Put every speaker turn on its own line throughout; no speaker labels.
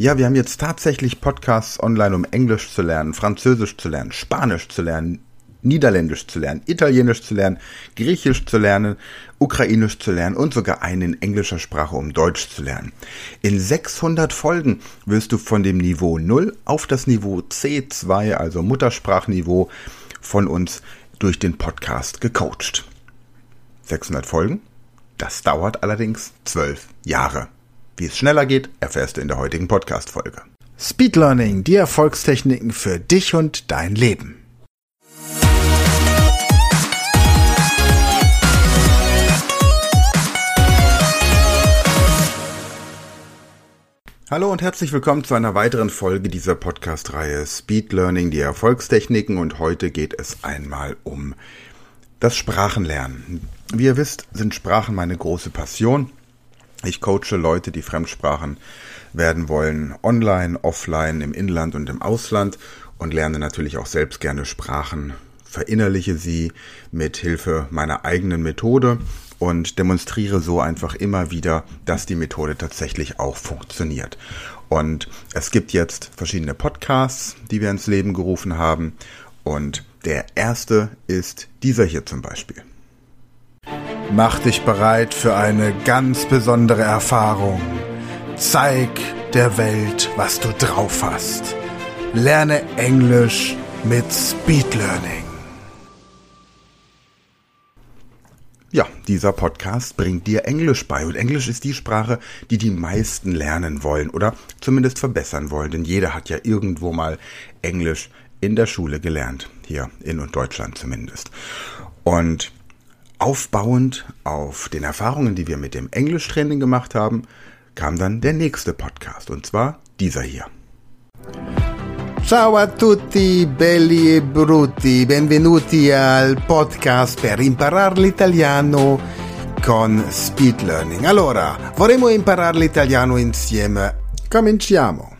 Ja, wir haben jetzt tatsächlich Podcasts online, um Englisch zu lernen, Französisch zu lernen, Spanisch zu lernen, Niederländisch zu lernen, Italienisch zu lernen, Griechisch zu lernen, Ukrainisch zu lernen und sogar einen in englischer Sprache, um Deutsch zu lernen. In 600 Folgen wirst du von dem Niveau 0 auf das Niveau C2, also Muttersprachniveau, von uns durch den Podcast gecoacht. 600 Folgen? Das dauert allerdings 12 Jahre. Wie es schneller geht, erfährst du in der heutigen Podcast-Folge.
Speed Learning, die Erfolgstechniken für dich und dein Leben.
Hallo und herzlich willkommen zu einer weiteren Folge dieser Podcast-Reihe Speed Learning, die Erfolgstechniken und heute geht es einmal um das Sprachenlernen. Wie ihr wisst, sind Sprachen meine große Passion ich coache Leute, die Fremdsprachen werden wollen, online, offline, im Inland und im Ausland und lerne natürlich auch selbst gerne Sprachen, verinnerliche sie mit Hilfe meiner eigenen Methode und demonstriere so einfach immer wieder, dass die Methode tatsächlich auch funktioniert. Und es gibt jetzt verschiedene Podcasts, die wir ins Leben gerufen haben. Und der erste ist dieser hier zum Beispiel.
Mach dich bereit für eine ganz besondere Erfahrung. Zeig der Welt, was du drauf hast. Lerne Englisch mit Speed Learning.
Ja, dieser Podcast bringt dir Englisch bei und Englisch ist die Sprache, die die meisten lernen wollen oder zumindest verbessern wollen, denn jeder hat ja irgendwo mal Englisch in der Schule gelernt, hier in Deutschland zumindest. Und Aufbauend auf den Erfahrungen, die wir mit dem Englischtraining gemacht haben, kam dann der nächste Podcast und zwar dieser hier.
Ciao a tutti belli e brutti, benvenuti al podcast per imparare l'italiano con Speed Learning. Allora, vorremmo imparare l'italiano insieme. Cominciamo.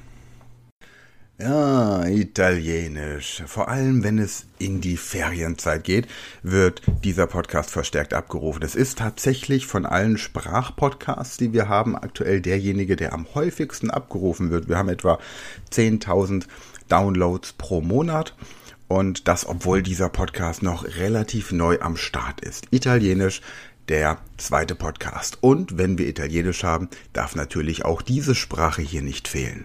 Ja, Italienisch. Vor allem, wenn es in die Ferienzeit geht, wird dieser Podcast verstärkt abgerufen. Es ist tatsächlich von allen Sprachpodcasts, die wir haben, aktuell derjenige, der am häufigsten abgerufen wird. Wir haben etwa 10.000 Downloads pro Monat. Und das, obwohl dieser Podcast noch relativ neu am Start ist. Italienisch der zweite Podcast. Und wenn wir Italienisch haben, darf natürlich auch diese Sprache hier nicht fehlen.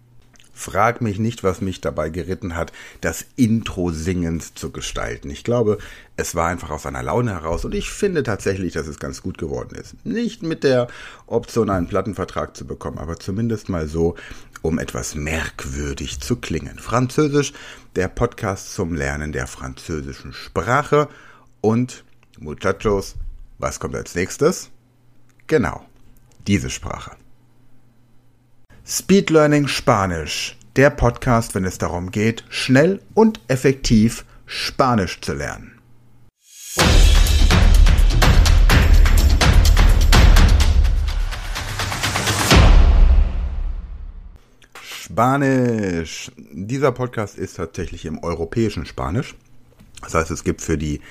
Frag mich nicht, was mich dabei geritten hat, das Intro singend zu gestalten. Ich glaube, es war einfach aus einer Laune heraus und ich finde tatsächlich, dass es ganz gut geworden ist. Nicht mit der Option, einen Plattenvertrag zu bekommen, aber zumindest mal so, um etwas merkwürdig zu klingen. Französisch, der Podcast zum Lernen der französischen Sprache und Muchachos, was kommt als nächstes? Genau, diese Sprache.
Speed Learning Spanisch, der Podcast, wenn es darum geht, schnell und effektiv Spanisch zu lernen.
Spanisch. Dieser Podcast ist tatsächlich im europäischen Spanisch. Das heißt, es gibt für die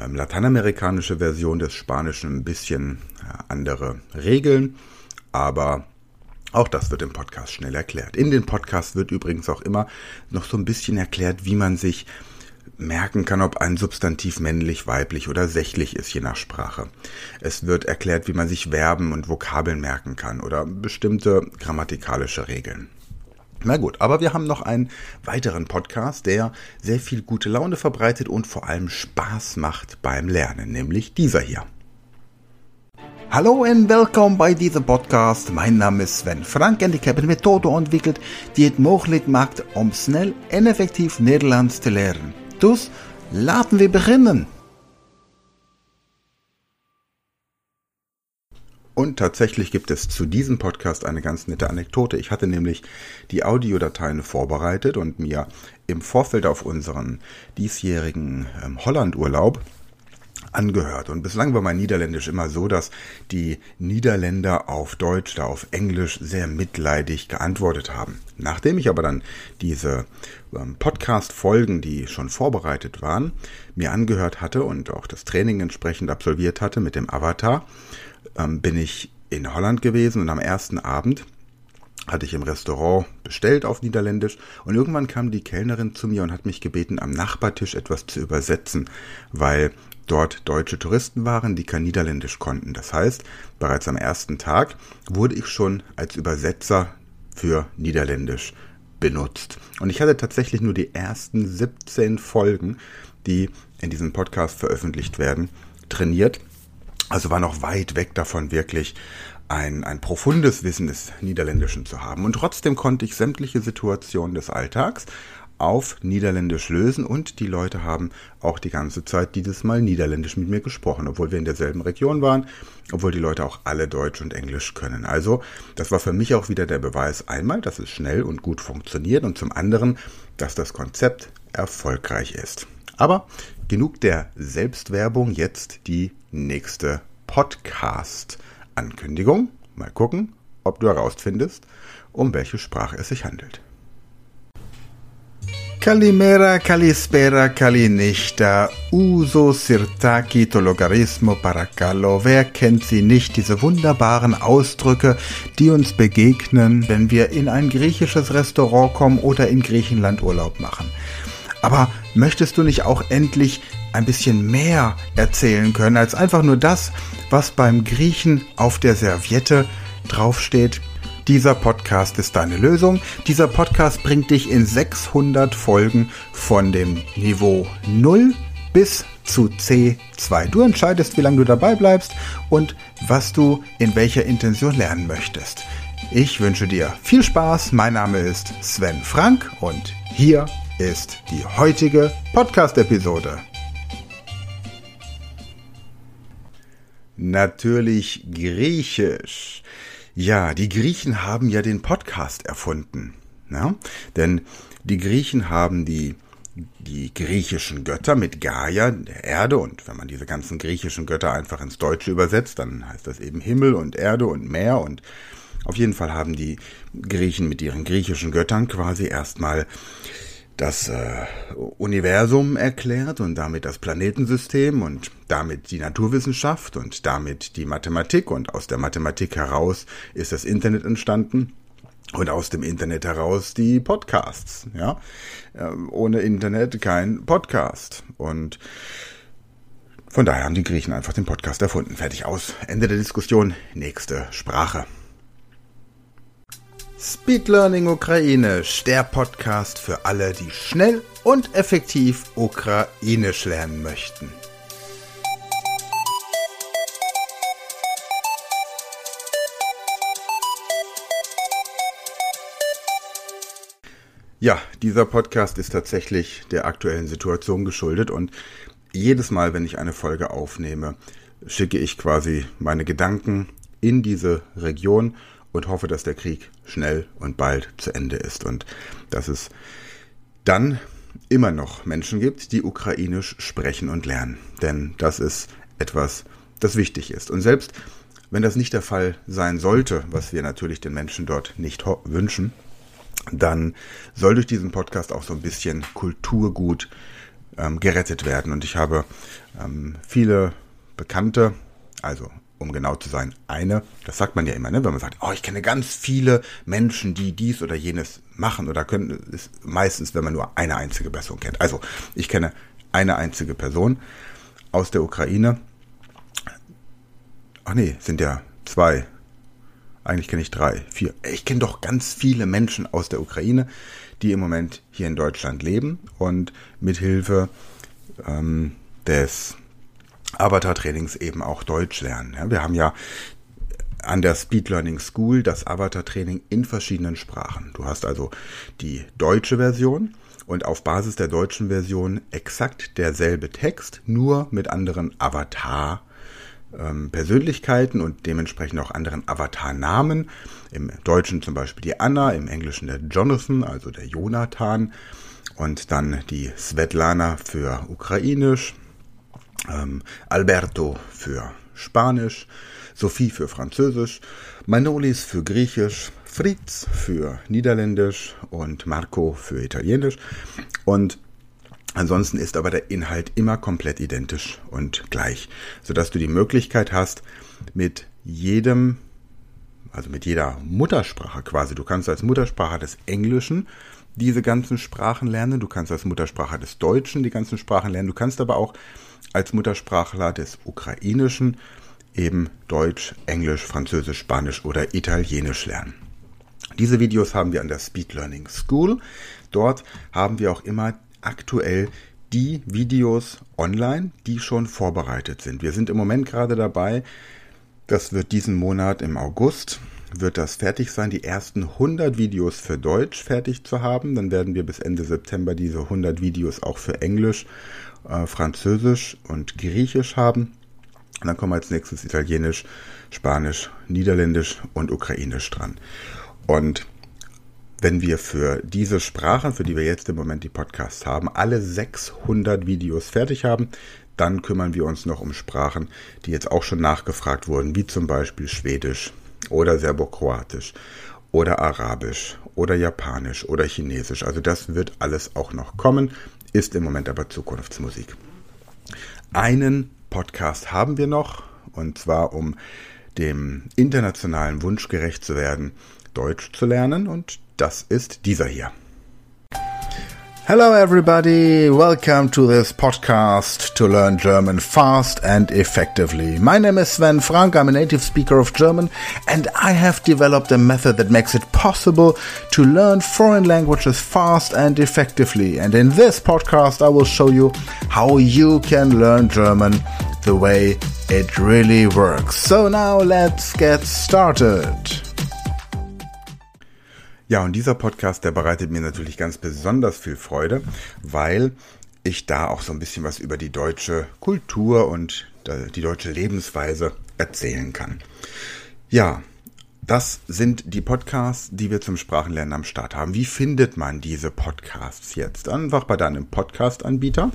ähm, lateinamerikanische Version des Spanischen ein bisschen äh, andere Regeln, aber auch das wird im Podcast schnell erklärt. In den Podcast wird übrigens auch immer noch so ein bisschen erklärt, wie man sich merken kann, ob ein Substantiv männlich, weiblich oder sächlich ist, je nach Sprache. Es wird erklärt, wie man sich Verben und Vokabeln merken kann oder bestimmte grammatikalische Regeln. Na gut, aber wir haben noch einen weiteren Podcast, der sehr viel gute Laune verbreitet und vor allem Spaß macht beim Lernen, nämlich dieser hier.
Hallo und willkommen bei diesem Podcast. Mein Name ist Sven Frank und ich habe eine Methode entwickelt, die es möglich macht, um schnell und effektiv Nederlands zu lernen. Dus laten we beginnen.
Und tatsächlich gibt es zu diesem Podcast eine ganz nette Anekdote. Ich hatte nämlich die Audiodateien vorbereitet und mir im Vorfeld auf unseren diesjährigen ähm, Hollandurlaub angehört. Und bislang war mein Niederländisch immer so, dass die Niederländer auf Deutsch, da auf Englisch sehr mitleidig geantwortet haben. Nachdem ich aber dann diese ähm, Podcast-Folgen, die schon vorbereitet waren, mir angehört hatte und auch das Training entsprechend absolviert hatte mit dem Avatar, ähm, bin ich in Holland gewesen und am ersten Abend hatte ich im Restaurant bestellt auf Niederländisch und irgendwann kam die Kellnerin zu mir und hat mich gebeten, am Nachbartisch etwas zu übersetzen, weil dort deutsche Touristen waren, die kein Niederländisch konnten. Das heißt, bereits am ersten Tag wurde ich schon als Übersetzer für Niederländisch benutzt. Und ich hatte tatsächlich nur die ersten 17 Folgen, die in diesem Podcast veröffentlicht werden, trainiert also war noch weit weg davon, wirklich ein, ein profundes Wissen des Niederländischen zu haben. Und trotzdem konnte ich sämtliche Situationen des Alltags auf Niederländisch lösen und die Leute haben auch die ganze Zeit dieses Mal Niederländisch mit mir gesprochen, obwohl wir in derselben Region waren, obwohl die Leute auch alle Deutsch und Englisch können. Also das war für mich auch wieder der Beweis einmal, dass es schnell und gut funktioniert und zum anderen, dass das Konzept erfolgreich ist. Aber genug der Selbstwerbung, jetzt die nächste Podcast-Ankündigung. Mal gucken, ob du herausfindest, um welche Sprache es sich handelt.
Calimera, Calispera, Calinichta, Uso, Sirtaki, Tologarismo, Paracallo. Wer kennt sie nicht, diese wunderbaren Ausdrücke, die uns begegnen, wenn wir in ein griechisches Restaurant kommen oder in Griechenland Urlaub machen. Aber möchtest du nicht auch endlich ein bisschen mehr erzählen können als einfach nur das, was beim Griechen auf der Serviette draufsteht? Dieser Podcast ist deine Lösung. Dieser Podcast bringt dich in 600 Folgen von dem Niveau 0 bis zu C2. Du entscheidest, wie lange du dabei bleibst und was du in welcher Intention lernen möchtest. Ich wünsche dir viel Spaß. Mein Name ist Sven Frank und hier ist die heutige Podcast-Episode.
Natürlich Griechisch. Ja, die Griechen haben ja den Podcast erfunden. Ja? Denn die Griechen haben die, die griechischen Götter mit Gaia, der Erde, und wenn man diese ganzen griechischen Götter einfach ins Deutsche übersetzt, dann heißt das eben Himmel und Erde und Meer und auf jeden Fall haben die Griechen mit ihren griechischen Göttern quasi erstmal das äh, Universum erklärt und damit das Planetensystem und damit die Naturwissenschaft und damit die Mathematik und aus der Mathematik heraus ist das Internet entstanden und aus dem Internet heraus die Podcasts, ja. Ähm, ohne Internet kein Podcast und von daher haben die Griechen einfach den Podcast erfunden. Fertig aus. Ende der Diskussion. Nächste Sprache.
Speed Learning Ukrainisch, der Podcast für alle, die schnell und effektiv Ukrainisch lernen möchten.
Ja, dieser Podcast ist tatsächlich der aktuellen Situation geschuldet und jedes Mal, wenn ich eine Folge aufnehme, schicke ich quasi meine Gedanken in diese Region und hoffe, dass der Krieg schnell und bald zu Ende ist und dass es dann immer noch Menschen gibt, die ukrainisch sprechen und lernen. Denn das ist etwas, das wichtig ist. Und selbst wenn das nicht der Fall sein sollte, was wir natürlich den Menschen dort nicht wünschen, dann soll durch diesen Podcast auch so ein bisschen Kulturgut ähm, gerettet werden. Und ich habe ähm, viele Bekannte, also um genau zu sein, eine. Das sagt man ja immer, ne? wenn man sagt, oh, ich kenne ganz viele Menschen, die dies oder jenes machen oder können, ist meistens, wenn man nur eine einzige Person kennt. Also, ich kenne eine einzige Person aus der Ukraine. Ach nee, sind ja zwei. Eigentlich kenne ich drei, vier. Ich kenne doch ganz viele Menschen aus der Ukraine, die im Moment hier in Deutschland leben und mithilfe ähm, des Avatar-Trainings eben auch Deutsch lernen. Ja, wir haben ja an der Speed Learning School das Avatar-Training in verschiedenen Sprachen. Du hast also die deutsche Version und auf Basis der deutschen Version exakt derselbe Text, nur mit anderen Avatar ähm, Persönlichkeiten und dementsprechend auch anderen Avatarnamen. Im Deutschen zum Beispiel die Anna, im Englischen der Jonathan, also der Jonathan. Und dann die Svetlana für Ukrainisch, ähm, Alberto für Spanisch, Sophie für Französisch, Manolis für Griechisch, Fritz für Niederländisch und Marco für Italienisch. Und ansonsten ist aber der Inhalt immer komplett identisch und gleich, sodass du die Möglichkeit hast, mit jedem, also mit jeder Muttersprache quasi, du kannst als Muttersprache des Englischen diese ganzen Sprachen lernen, du kannst als Muttersprache des Deutschen die ganzen Sprachen lernen, du kannst aber auch als Muttersprachler des Ukrainischen eben Deutsch, Englisch, Französisch, Spanisch oder Italienisch lernen. Diese Videos haben wir an der Speed Learning School. Dort haben wir auch immer aktuell die Videos online, die schon vorbereitet sind. Wir sind im Moment gerade dabei, das wird diesen Monat im August, wird das fertig sein, die ersten 100 Videos für Deutsch fertig zu haben. Dann werden wir bis Ende September diese 100 Videos auch für Englisch, äh, Französisch und Griechisch haben. Und dann kommen als nächstes Italienisch, Spanisch, Niederländisch und Ukrainisch dran. Und wenn wir für diese Sprachen, für die wir jetzt im Moment die Podcasts haben, alle 600 Videos fertig haben, dann kümmern wir uns noch um Sprachen, die jetzt auch schon nachgefragt wurden, wie zum Beispiel Schwedisch oder Serbokroatisch oder Arabisch oder Japanisch oder Chinesisch. Also das wird alles auch noch kommen, ist im Moment aber Zukunftsmusik. Einen Podcast haben wir noch, und zwar um dem internationalen Wunsch gerecht zu werden, Deutsch zu lernen, und das ist dieser hier.
Hello, everybody. Welcome to this podcast to learn German fast and effectively. My name is Sven Frank. I'm a native speaker of German, and I have developed a method that makes it possible to learn foreign languages fast and effectively. And in this podcast, I will show you how you can learn German the way it really works. So now let's get started.
Ja, und dieser Podcast, der bereitet mir natürlich ganz besonders viel Freude, weil ich da auch so ein bisschen was über die deutsche Kultur und die deutsche Lebensweise erzählen kann. Ja, das sind die Podcasts, die wir zum Sprachenlernen am Start haben. Wie findet man diese Podcasts jetzt? Einfach bei deinem Podcast-Anbieter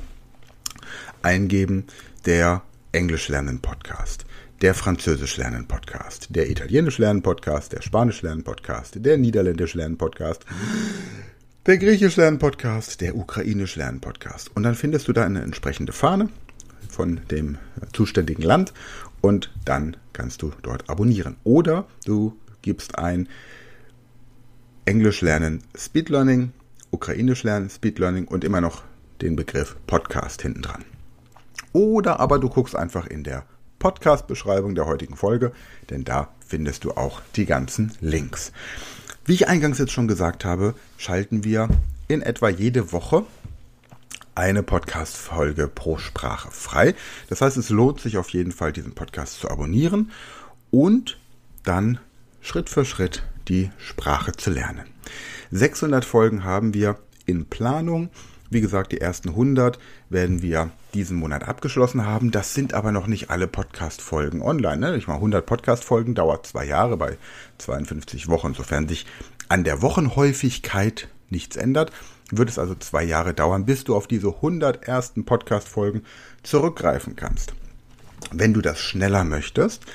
eingeben, der Englisch lernen Podcast der Französisch lernen Podcast, der Italienisch lernen Podcast, der Spanisch lernen Podcast, der Niederländisch lernen Podcast, der Griechisch lernen Podcast, der Ukrainisch lernen Podcast. Und dann findest du da eine entsprechende Fahne von dem zuständigen Land und dann kannst du dort abonnieren. Oder du gibst ein Englisch lernen Speed Learning, Ukrainisch lernen Speed Learning und immer noch den Begriff Podcast hinten dran. Oder aber du guckst einfach in der Podcast-Beschreibung der heutigen Folge, denn da findest du auch die ganzen Links. Wie ich eingangs jetzt schon gesagt habe, schalten wir in etwa jede Woche eine Podcast-Folge pro Sprache frei. Das heißt, es lohnt sich auf jeden Fall, diesen Podcast zu abonnieren und dann Schritt für Schritt die Sprache zu lernen. 600 Folgen haben wir in Planung. Wie gesagt, die ersten 100 werden wir diesen Monat abgeschlossen haben. Das sind aber noch nicht alle Podcast-Folgen online. Ne? Ich meine, 100 Podcast-Folgen dauert zwei Jahre bei 52 Wochen. Sofern sich an der Wochenhäufigkeit nichts ändert, wird es also zwei Jahre dauern, bis du auf diese 100 ersten Podcast-Folgen zurückgreifen kannst. Wenn du das schneller möchtest,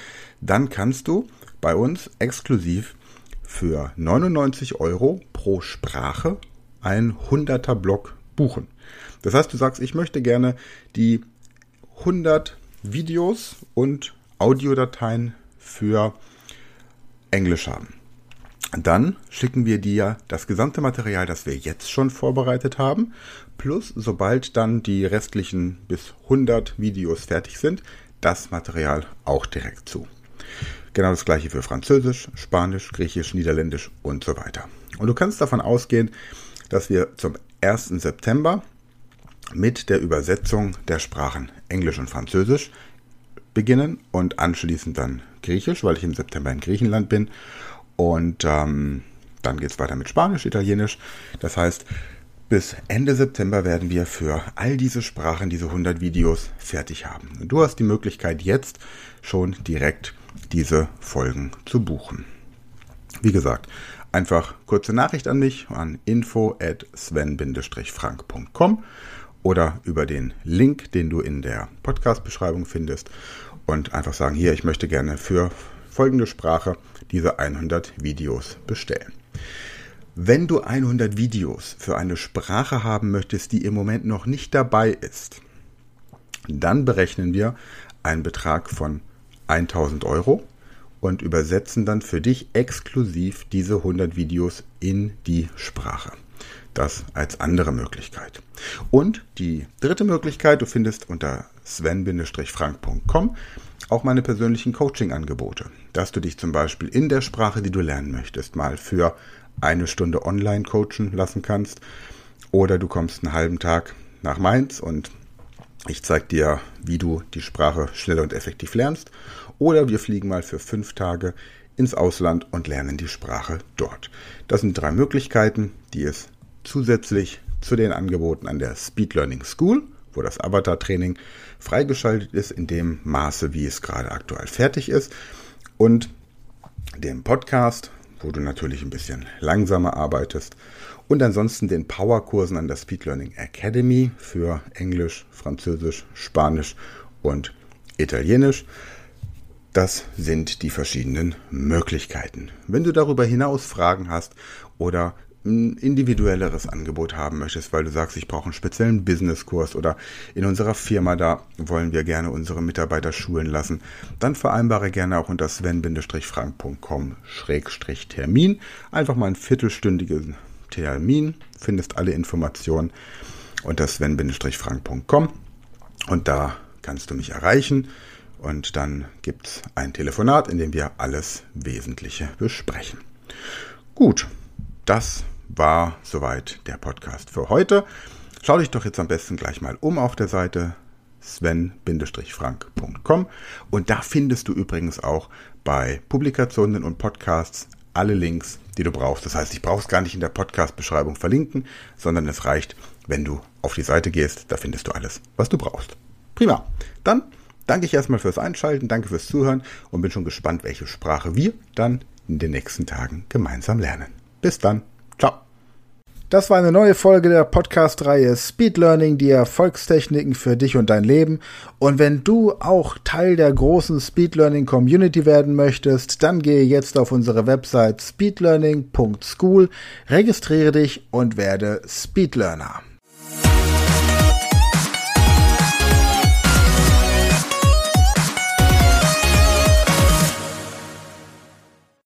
dann kannst du bei uns exklusiv für 99 Euro pro Sprache ein 100er Block buchen. Das heißt, du sagst, ich möchte gerne die 100 Videos und Audiodateien für Englisch haben. Dann schicken wir dir das gesamte Material, das wir jetzt schon vorbereitet haben, plus sobald dann die restlichen bis 100 Videos fertig sind, das Material auch direkt zu. Genau das gleiche für Französisch, Spanisch, Griechisch, Niederländisch und so weiter. Und du kannst davon ausgehen, dass wir zum 1. September mit der Übersetzung der Sprachen Englisch und Französisch beginnen und anschließend dann Griechisch, weil ich im September in Griechenland bin. Und ähm, dann geht es weiter mit Spanisch, Italienisch. Das heißt, bis Ende September werden wir für all diese Sprachen, diese 100 Videos fertig haben. Du hast die Möglichkeit jetzt schon direkt diese Folgen zu buchen. Wie gesagt, einfach kurze Nachricht an mich an info at sven-frank.com oder über den Link, den du in der Podcast-Beschreibung findest und einfach sagen, hier, ich möchte gerne für folgende Sprache diese 100 Videos bestellen. Wenn du 100 Videos für eine Sprache haben möchtest, die im Moment noch nicht dabei ist, dann berechnen wir einen Betrag von 1000 Euro und übersetzen dann für dich exklusiv diese 100 Videos in die Sprache. Das als andere Möglichkeit. Und die dritte Möglichkeit, du findest unter sven-frank.com auch meine persönlichen Coaching-Angebote, dass du dich zum Beispiel in der Sprache, die du lernen möchtest, mal für eine Stunde online coachen lassen kannst. Oder du kommst einen halben Tag nach Mainz und ich zeige dir, wie du die Sprache schnell und effektiv lernst. Oder wir fliegen mal für fünf Tage ins Ausland und lernen die Sprache dort. Das sind drei Möglichkeiten, die es zusätzlich zu den Angeboten an der Speed Learning School, wo das Avatar-Training freigeschaltet ist, in dem Maße, wie es gerade aktuell fertig ist, und dem Podcast, wo du natürlich ein bisschen langsamer arbeitest. Und ansonsten den Powerkursen an der Speed Learning Academy für Englisch, Französisch, Spanisch und Italienisch. Das sind die verschiedenen Möglichkeiten. Wenn du darüber hinaus Fragen hast oder ein individuelleres Angebot haben möchtest, weil du sagst, ich brauche einen speziellen Businesskurs oder in unserer Firma da wollen wir gerne unsere Mitarbeiter schulen lassen, dann vereinbare gerne auch unter sven-frank.com-termin einfach mal einen viertelstündigen Termin, findest alle Informationen unter sven-frank.com und da kannst du mich erreichen und dann gibt es ein Telefonat, in dem wir alles Wesentliche besprechen. Gut, das war soweit der Podcast für heute. Schau dich doch jetzt am besten gleich mal um auf der Seite sven-frank.com und da findest du übrigens auch bei Publikationen und Podcasts alle Links, die du brauchst. Das heißt, ich brauche es gar nicht in der Podcast-Beschreibung verlinken, sondern es reicht, wenn du auf die Seite gehst, da findest du alles, was du brauchst. Prima. Dann danke ich erstmal fürs Einschalten, danke fürs Zuhören und bin schon gespannt, welche Sprache wir dann in den nächsten Tagen gemeinsam lernen. Bis dann. Ciao.
Das war eine neue Folge der Podcast-Reihe Speed Learning, die Erfolgstechniken für dich und dein Leben. Und wenn du auch Teil der großen Speed Learning Community werden möchtest, dann gehe jetzt auf unsere Website speedlearning.school, registriere dich und werde Speed Learner.